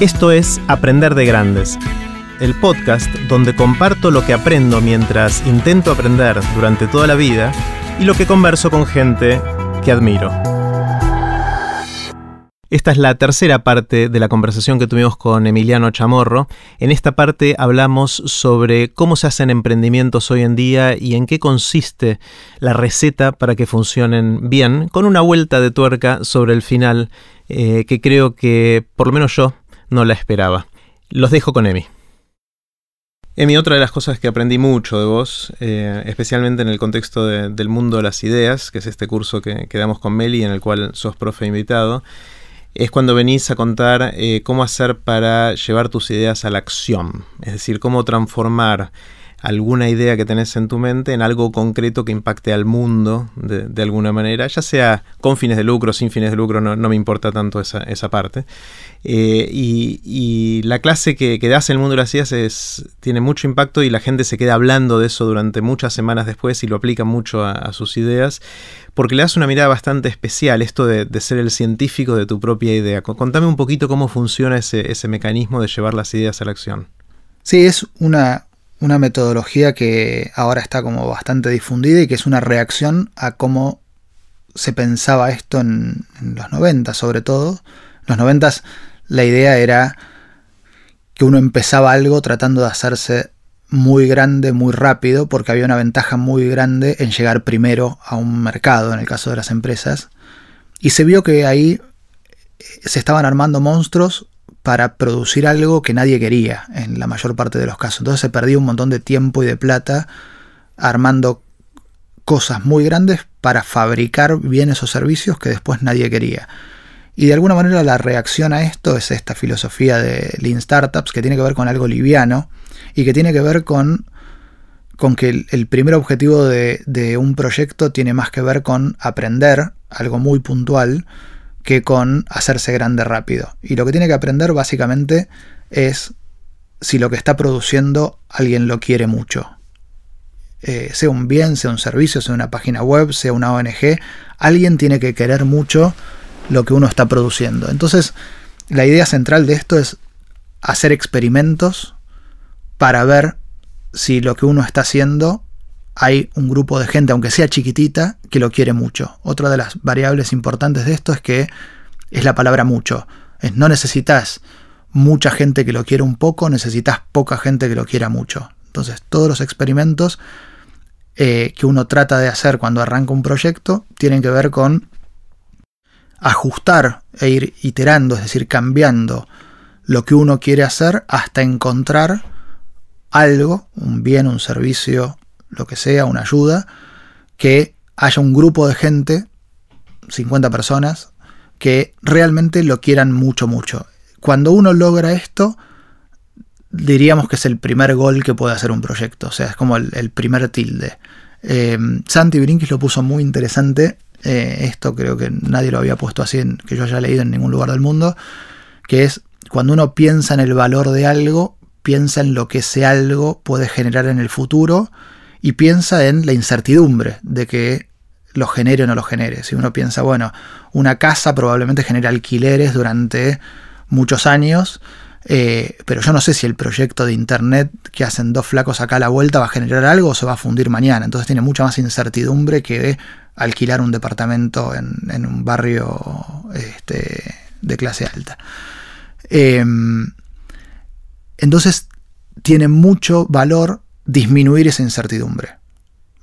Esto es Aprender de Grandes, el podcast donde comparto lo que aprendo mientras intento aprender durante toda la vida y lo que converso con gente que admiro. Esta es la tercera parte de la conversación que tuvimos con Emiliano Chamorro. En esta parte hablamos sobre cómo se hacen emprendimientos hoy en día y en qué consiste la receta para que funcionen bien, con una vuelta de tuerca sobre el final eh, que creo que por lo menos yo no la esperaba. Los dejo con Emi. Emi, otra de las cosas que aprendí mucho de vos, eh, especialmente en el contexto del mundo de las ideas, que es este curso que, damos con Meli, en el cual sos profe invitado, es cuando venís a contar eh, cómo hacer para llevar tus ideas a la acción, es decir, cómo transformar alguna idea que tenés en tu mente en algo concreto que impacte al mundo de, alguna manera, ya sea con fines de lucro, sin fines de lucro, no, me importa tanto esa, esa parte. Eh, y, la clase que, que, das en el mundo de las ideas es, tiene mucho impacto y la gente se queda hablando de eso durante muchas semanas después y lo aplica mucho a, sus ideas, porque le das una mirada bastante especial, esto de, ser el científico de tu propia idea. Contame un poquito cómo funciona ese, ese mecanismo de llevar las ideas a la acción. Sí, es una, una metodología que ahora está como bastante difundida y que es una reacción a cómo se pensaba esto en, los 90 sobre todo. En los 90 la idea era que uno empezaba algo tratando de hacerse muy grande, muy rápido, porque había una ventaja muy grande en llegar primero a un mercado, en el caso de las empresas. Y se vio que ahí se estaban armando monstruos para producir algo que nadie quería en la mayor parte de los casos. Entonces se perdió un montón de tiempo y de plata armando cosas muy grandes para fabricar bienes o servicios que después nadie quería. Y de alguna manera la reacción a esto es esta filosofía de Lean Startups que tiene que ver con algo liviano y que tiene que ver con, con que el, primer objetivo de, de un proyecto tiene más que ver con aprender algo muy puntual que con hacerse grande rápido. Y lo que tiene que aprender básicamente es si lo que está produciendo alguien lo quiere mucho. Eh, sea un bien, sea un servicio, sea una página web, sea una ONG, alguien tiene que querer mucho lo que uno está produciendo. Entonces, la idea central de esto es hacer experimentos para ver si lo que uno está haciendo hay un grupo de gente, aunque sea chiquitita, que lo quiere mucho. Otra de las variables importantes de esto es que es la palabra mucho. Es, no necesitas mucha gente que lo quiera un poco, necesitas poca gente que lo quiera mucho. Entonces, todos los experimentos eh, que uno trata de hacer cuando arranca un proyecto tienen que ver con ajustar e ir iterando, es decir, cambiando lo que uno quiere hacer hasta encontrar algo, un bien, un servicio, lo que sea, una ayuda, que haya un grupo de gente, 50 personas, que realmente lo quieran mucho, mucho. Cuando uno logra esto, diríamos que es el primer gol que puede hacer un proyecto, o sea, es como el, primer tilde. Eh, Santi Brinkis lo puso muy interesante, eh, esto creo que nadie lo había puesto así, en, que yo haya leído en ningún lugar del mundo, que es cuando uno piensa en el valor de algo, piensa en lo que ese algo puede generar en el futuro y piensa en la incertidumbre de que lo genere o no lo genere. Si uno piensa, bueno, una casa probablemente genera alquileres durante muchos años, eh, pero yo no sé si el proyecto de internet que hacen dos flacos acá a la vuelta va a generar algo o se va a fundir mañana. Entonces tiene mucha más incertidumbre que alquilar un departamento en, un barrio este, de clase alta. Em, entonces tiene mucho valor disminuir esa incertidumbre.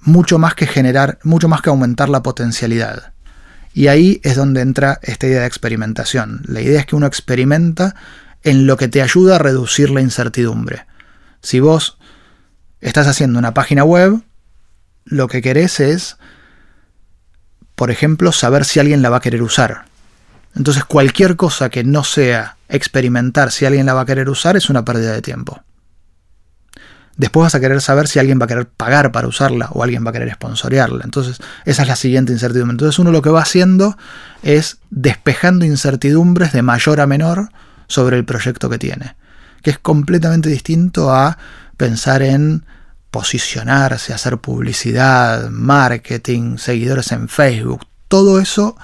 Mucho más que generar, mucho más que aumentar la potencialidad. Y ahí es donde entra esta idea de experimentación. La idea es que uno experimenta en lo que te ayuda a reducir la incertidumbre. Si vos estás haciendo una página web, lo que querés es, por ejemplo, saber si alguien la va a querer usar. Entonces cualquier cosa que no sea experimentar si alguien la va a querer usar es una pérdida de tiempo. Después vas a querer saber si alguien va a querer pagar para usarla o alguien va a querer sponsorearla. Entonces, esa es la siguiente incertidumbre. Entonces, uno lo que va haciendo es despejando incertidumbres de mayor a menor sobre el proyecto que tiene. Que es completamente distinto a pensar en posicionarse, hacer publicidad, marketing, seguidores en Facebook. Todo eso,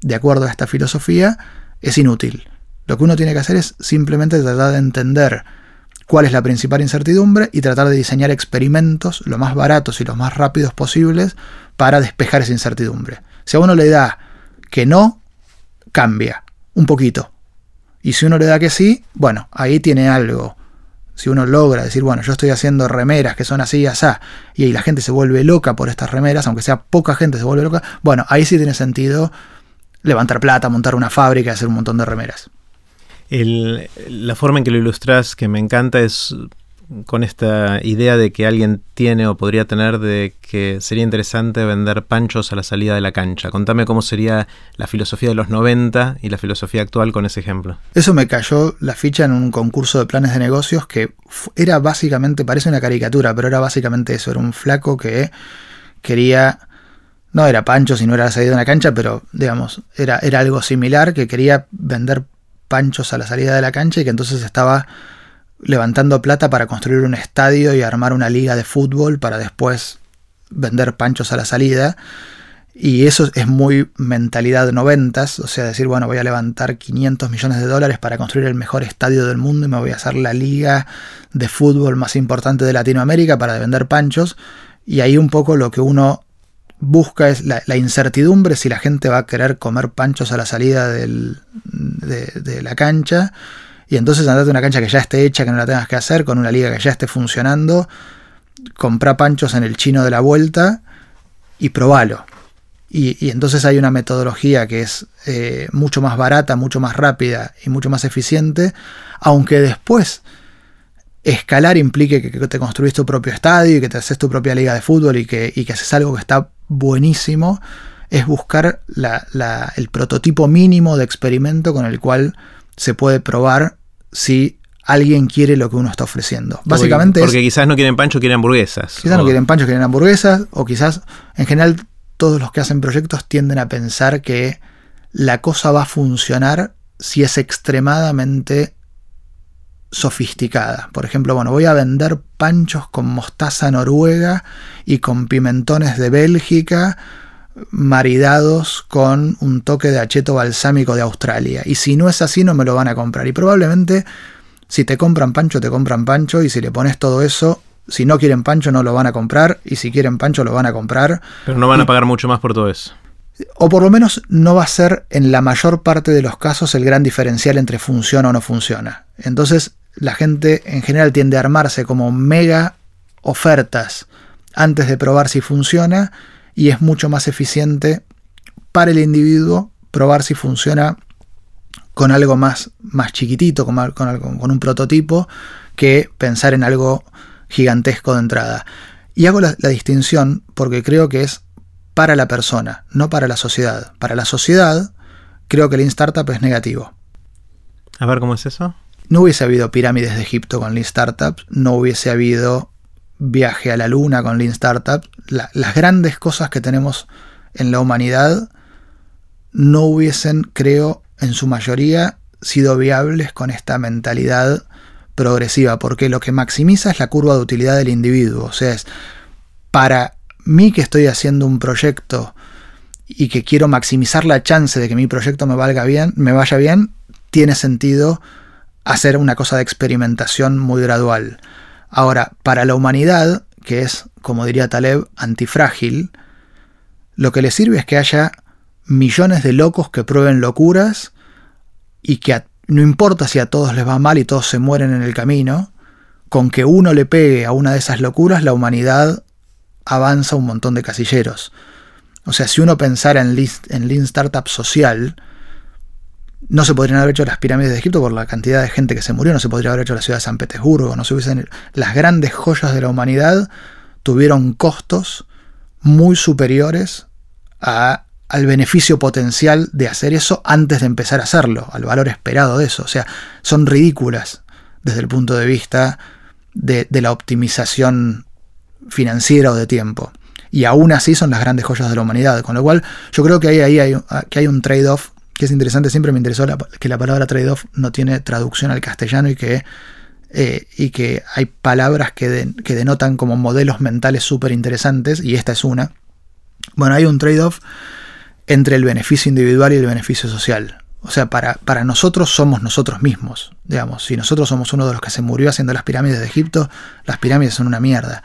de acuerdo a esta filosofía, es inútil. Lo que uno tiene que hacer es simplemente tratar de entender cuál es la principal incertidumbre y tratar de diseñar experimentos lo más baratos y los más rápidos posibles para despejar esa incertidumbre. Si a uno le da que no, cambia un poquito. Y si uno le da que sí, bueno, ahí tiene algo. Si uno logra decir, bueno, yo estoy haciendo remeras que son así y así, y ahí la gente se vuelve loca por estas remeras, aunque sea poca gente se vuelve loca, bueno, ahí sí tiene sentido levantar plata, montar una fábrica y hacer un montón de remeras la forma en que lo ilustras que me encanta es con esta idea de que alguien tiene o podría tener de que sería interesante vender panchos a la salida de la cancha. Contame cómo sería la filosofía de los 90 y la filosofía actual con ese ejemplo. Eso me cayó la ficha en un concurso de planes de negocios que era básicamente, parece una caricatura, pero era básicamente eso, era un flaco que quería no era pancho si no era la salida de una cancha, pero digamos, era, era algo similar, que quería vender panchos a la salida de la cancha y que entonces estaba levantando plata para construir un estadio y armar una liga de fútbol para después vender panchos a la salida. Y eso es muy mentalidad noventas, o sea, decir, bueno, voy a levantar 500 millones de dólares para construir el mejor estadio del mundo y me voy a hacer la liga de fútbol más importante de Latinoamérica para vender panchos. Y ahí un poco lo que uno busca es la, incertidumbre si la gente va a querer comer panchos a la salida de, la cancha. Y entonces andate a una cancha que ya esté hecha, que no la tengas que hacer, con una liga que ya esté funcionando. Compra panchos en el chino de la vuelta y probalo. Y, entonces hay una metodología que es eh, mucho más barata, mucho más rápida y mucho más eficiente, aunque después escalar implique que, te construís tu propio estadio y que te haces tu propia liga de fútbol y que, y que haces algo que está buenísimo es buscar el prototipo mínimo de experimento con el cual se puede probar si alguien quiere lo que uno está ofreciendo. Básicamente porque, quizás no quieren pancho, quieren hamburguesas. Quizás no quieren pancho, quieren hamburguesas, o quizás en general todos los que hacen proyectos tienden a pensar que la cosa va a funcionar si es extremadamente sofisticada. Por ejemplo, bueno, voy a vender panchos con mostaza noruega y con pimentones de Bélgica maridados con un toque de acheto balsámico de Australia. Y si no es así, no me lo van a comprar. Y probablemente, si te compran pancho, te compran pancho. Y si le pones todo eso, si no quieren pancho, no lo van a comprar. Y si quieren pancho, lo van a comprar. Pero no van a pagar mucho más por todo eso. O por lo menos no va a ser en la mayor parte de los casos el gran diferencial entre funciona o no funciona. Entonces, la gente en general tiende a armarse como mega ofertas antes de probar si funciona y es mucho más eficiente para el individuo probar si funciona con algo más, más chiquitito, con, un prototipo, que pensar en algo gigantesco de entrada. Y hago la, la distinción porque creo que es para la persona, no para la sociedad. Para la sociedad, creo que el Lean Startup es negativo. A ver, ¿cómo es eso? No hubiese habido pirámides de Egipto con Lean Startups, no hubiese habido viaje a la luna con Lean Startups. las grandes cosas que tenemos en la humanidad no hubiesen, creo, en su mayoría sido viables con esta mentalidad progresiva, porque lo que maximiza es la curva de utilidad del individuo. O sea, es para mí que estoy haciendo un proyecto y que quiero maximizar la chance de que mi proyecto me valga bien, me vaya bien, tiene sentido hacer una cosa de experimentación muy gradual. Ahora, para la humanidad, que es, como diría Taleb, antifrágil, lo que le sirve es que haya millones de locos que prueben locuras y que no importa si a todos les va mal y todos se mueren en el camino, con que uno le pegue a una de esas locuras, la humanidad avanza un montón de casilleros. O sea, si uno pensara en en Lean Startup social, no se podrían haber hecho las pirámides de Egipto por la cantidad de gente que se murió, no se podría haber hecho la ciudad de San Petersburgo, no se hubiesen... Las grandes joyas de la humanidad tuvieron costos muy superiores al beneficio potencial de hacer eso antes de empezar a hacerlo, al valor esperado de eso. O sea, son ridículas desde el punto de vista de, la optimización financiera o de tiempo. Y aún así son las grandes joyas de la humanidad. Con lo cual, yo creo que ahí, que hay un trade-off que es interesante, siempre me interesó que la palabra trade-off no tiene traducción al castellano y que, eh, y que hay palabras que, que denotan como modelos mentales súper interesantes, y esta es una. Bueno, hay un trade-off entre el beneficio individual y el beneficio social. O sea, para, para, nosotros somos nosotros mismos. Digamos, si nosotros somos uno de los que se murió haciendo las pirámides de Egipto, las pirámides son una mierda.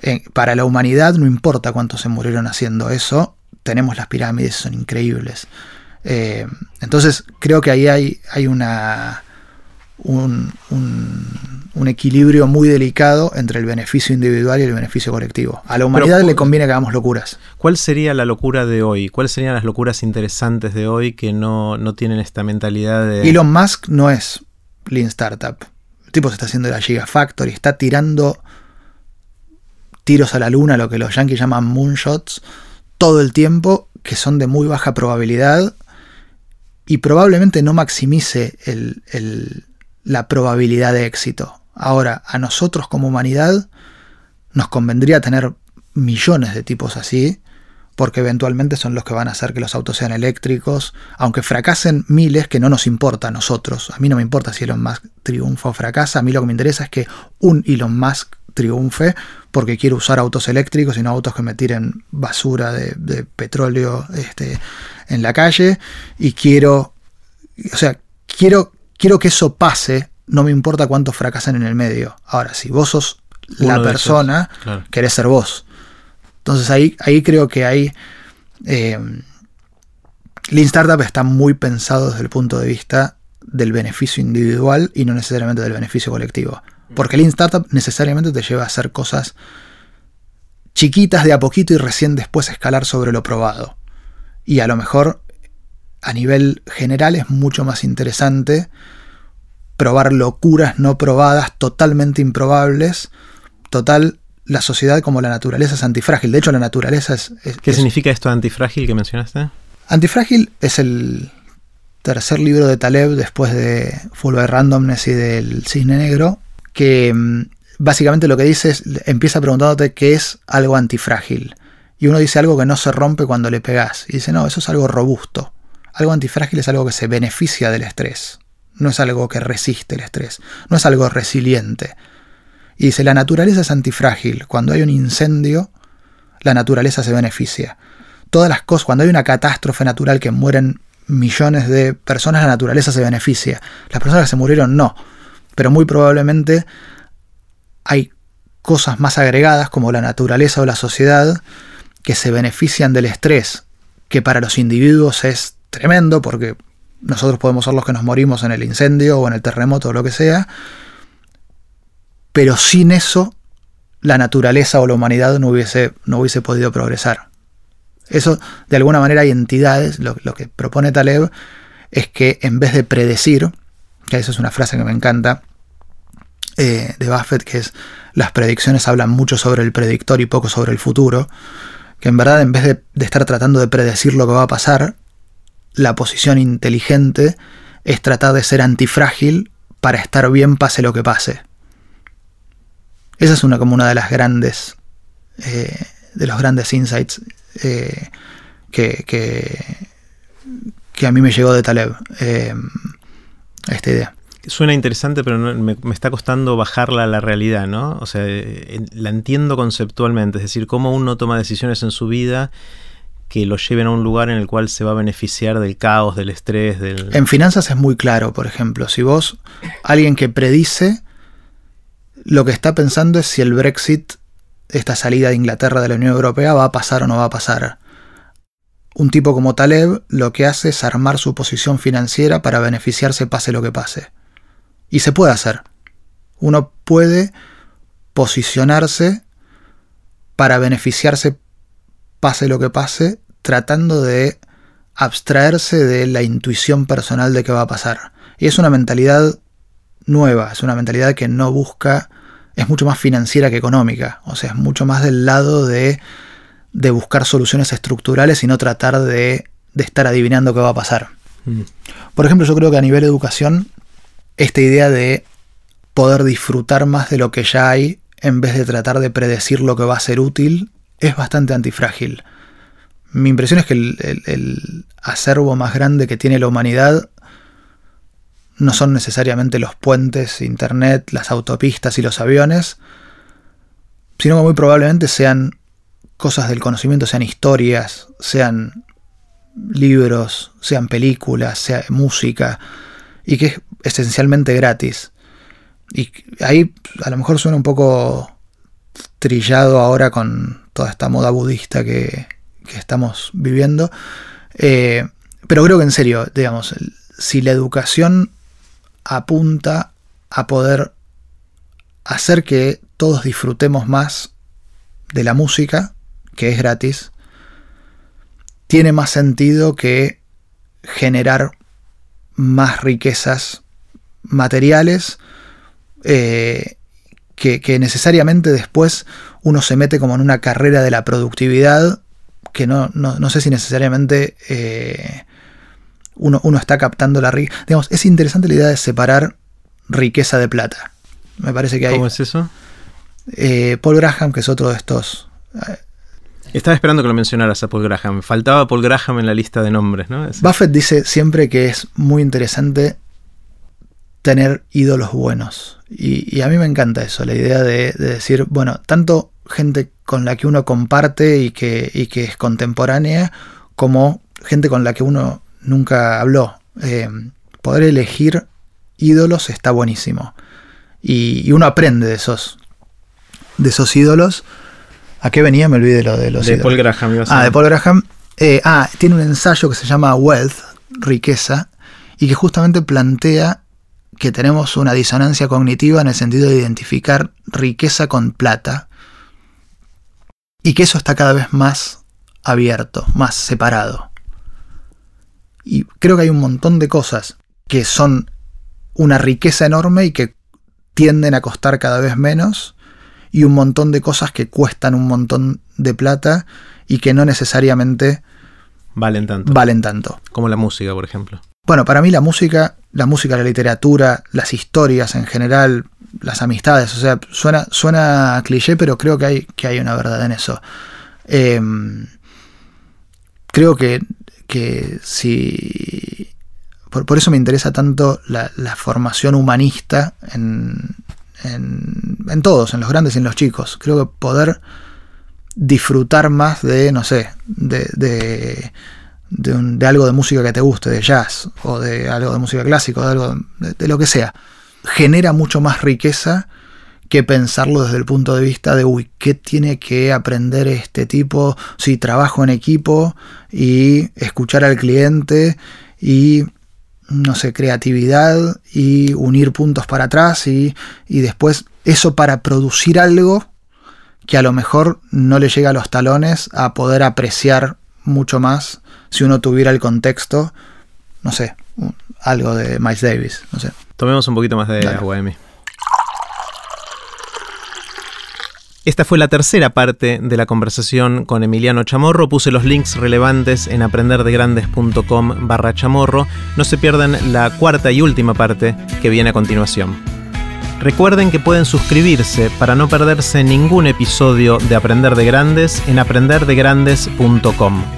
Eh, para la humanidad no importa cuántos se murieron haciendo eso, tenemos las pirámides, son increíbles. Eh, entonces creo que ahí hay, hay una, un, un, equilibrio muy delicado entre el beneficio individual y el beneficio colectivo. A la humanidad le conviene que hagamos locuras. ¿Cuál sería la locura de hoy? ¿Cuáles serían las locuras interesantes de hoy que no, no tienen esta mentalidad de... Elon Musk no es Lean Startup. El tipo se está haciendo la Gigafactory, está tirando tiros a la luna, lo que los yankees llaman moonshots, todo el tiempo, que son de muy baja probabilidad y probablemente no maximice la probabilidad de éxito. Ahora, a nosotros como humanidad nos convendría tener millones de tipos así, porque eventualmente son los que van a hacer que los autos sean eléctricos, aunque fracasen miles, que no nos importa a nosotros. A mí no me importa si Elon Musk triunfa o fracasa, a mí lo que me interesa es que un Elon Musk triunfe, porque quiero usar autos eléctricos y no autos que me tiren basura de, de petróleo este, en la calle, y quiero, o sea, quiero quiero que eso pase, no me importa cuántos fracasan en el medio. Ahora, si vos sos la persona, querés ser vos. Entonces ahí, ahí creo que hay... Eh, Lean Startup está muy pensado desde el punto de vista del beneficio individual y no necesariamente del beneficio colectivo. Porque Lean Startup necesariamente te lleva a hacer cosas chiquitas de a poquito y recién después escalar sobre lo probado. Y a lo mejor a nivel general es mucho más interesante probar locuras no probadas, totalmente improbables. Total, la sociedad como la naturaleza es antifrágil. De hecho, la naturaleza es... ¿Qué significa esto antifrágil que mencionaste? Antifrágil es el tercer libro de Taleb después de Full by Randomness y del Cisne Negro, que mm, básicamente lo que dice es, empieza preguntándote qué es algo antifrágil. Y uno dice algo que no se rompe cuando le pegas. Y dice, no, eso es algo robusto. Algo antifrágil es algo que se beneficia del estrés, no es algo que resiste el estrés, no es algo resiliente. Y dice, la naturaleza es antifrágil. Cuando hay un incendio, la naturaleza se beneficia. Todas las cosas, cuando hay una catástrofe natural que mueren millones de personas, la naturaleza se beneficia. Las personas que se murieron no. Pero muy probablemente hay cosas más agregadas como la naturaleza o la sociedad que se benefician del estrés, que para los individuos es tremendo porque nosotros podemos ser los que nos morimos en el incendio o en el terremoto o lo que sea, pero sin eso la naturaleza o la humanidad no hubiese, no hubiese podido progresar. Eso, de alguna manera, hay entidades, lo, que propone Taleb es que en vez de predecir, que esa es una frase que me encanta, eh, de Buffett, que es las predicciones hablan mucho sobre el predictor y poco sobre el futuro, que en verdad en vez de estar tratando de predecir lo que va a pasar, la posición inteligente es tratar de ser antifrágil para estar bien pase lo que pase. Esa es una como una de las grandes eh, de los grandes insights eh, que, que, a mí me llegó de Taleb esta idea. Suena interesante, pero me, me, está costando bajarla a la realidad, ¿no? O sea, la entiendo conceptualmente, es decir, cómo uno toma decisiones en su vida que lo lleven a un lugar en el cual se va a beneficiar del caos, del estrés, del... En finanzas es muy claro, por ejemplo, si vos, alguien que predice, lo que está pensando es si el Brexit, esta salida de Inglaterra de la Unión Europea, va a pasar o no va a pasar. Un tipo como Taleb lo que hace es armar su posición financiera para beneficiarse pase lo que pase. Y se puede hacer. Uno puede posicionarse para beneficiarse pase lo que pase, tratando de abstraerse de la intuición personal de qué va a pasar. Y es una mentalidad nueva, es una mentalidad que no busca, es mucho más financiera que económica, o sea, es mucho más del lado de, de buscar soluciones estructurales y no tratar de, de estar adivinando qué va a pasar. Mm. Por ejemplo, yo creo que a nivel educación, esta idea de poder disfrutar más de lo que ya hay en vez de tratar de predecir lo que va a ser útil es bastante antifrágil. Mi impresión es que el, acervo más grande que tiene la humanidad no son necesariamente los puentes, internet, las autopistas y los aviones, sino que muy probablemente sean cosas del conocimiento, sean historias, sean libros, sean películas, sea música, y que es esencialmente gratis. Y ahí a lo mejor suena un poco trillado ahora con toda esta moda budista que, estamos viviendo. Eh, pero creo que en serio, digamos, si la educación apunta a poder hacer que todos disfrutemos más de la música, que es gratis, tiene más sentido que generar más riquezas materiales eh, que, necesariamente después uno se mete como en una carrera de la productividad que no, no, sé si necesariamente eh, uno, uno, está captando la riqueza. Digamos, es interesante la idea de separar riqueza de plata. Me parece que hay... ¿Cómo es eso? Eh, Paul Graham, que es otro de estos... Estaba esperando que lo mencionaras a Paul Graham. Faltaba Paul Graham en la lista de nombres, ¿no? Buffett dice siempre que es muy interesante tener ídolos buenos. Y, a mí me encanta eso, la idea de, decir, bueno, tanto gente con la que uno comparte y que, que es contemporánea, como gente con la que uno nunca habló. Eh, poder elegir ídolos está buenísimo. Y, uno aprende de esos, de esos ídolos. ¿A qué venía? Me olvidé lo de los de Paul Graham. Ah, de Paul Graham. Eh, ah, tiene un ensayo que se llama Wealth, riqueza, y que justamente plantea que tenemos una disonancia cognitiva en el sentido de identificar riqueza con plata y que eso está cada vez más abierto, más separado. Y creo que hay un montón de cosas que son una riqueza enorme y que tienden a costar cada vez menos y un montón de cosas que cuestan un montón de plata y que no necesariamente valen tanto. Valen tanto. Como la música, por ejemplo. Bueno, para mí la música, la música, la literatura, las historias en general, las amistades, o sea, suena, suena cliché, pero creo que hay, que hay una verdad en eso. Em, creo que, que si... Por, eso me interesa tanto la, formación humanista en, en, todos, en los grandes y en los chicos. Creo que poder disfrutar más de, no sé, de de, algo de música que te guste, de jazz, o de algo de música clásica, de de, lo que sea, genera mucho más riqueza que pensarlo desde el punto de vista de, uy, ¿qué tiene que aprender este tipo si trabajo en equipo y escuchar al cliente y, no sé, creatividad y unir puntos para atrás y, y después eso para producir algo que a lo mejor no le llega a los talones a poder apreciar mucho más si uno tuviera el contexto, no sé, algo de Miles Davis, no sé. Tomemos un poquito más de agua, Esta fue la tercera parte de la conversación con Emiliano Chamorro. Puse los links relevantes en aprenderdegrandes.com barra chamorro. No se pierdan la cuarta y última parte que viene a continuación. Recuerden que pueden suscribirse para no perderse ningún episodio de Aprender de Grandes en aprenderdegrandes.com.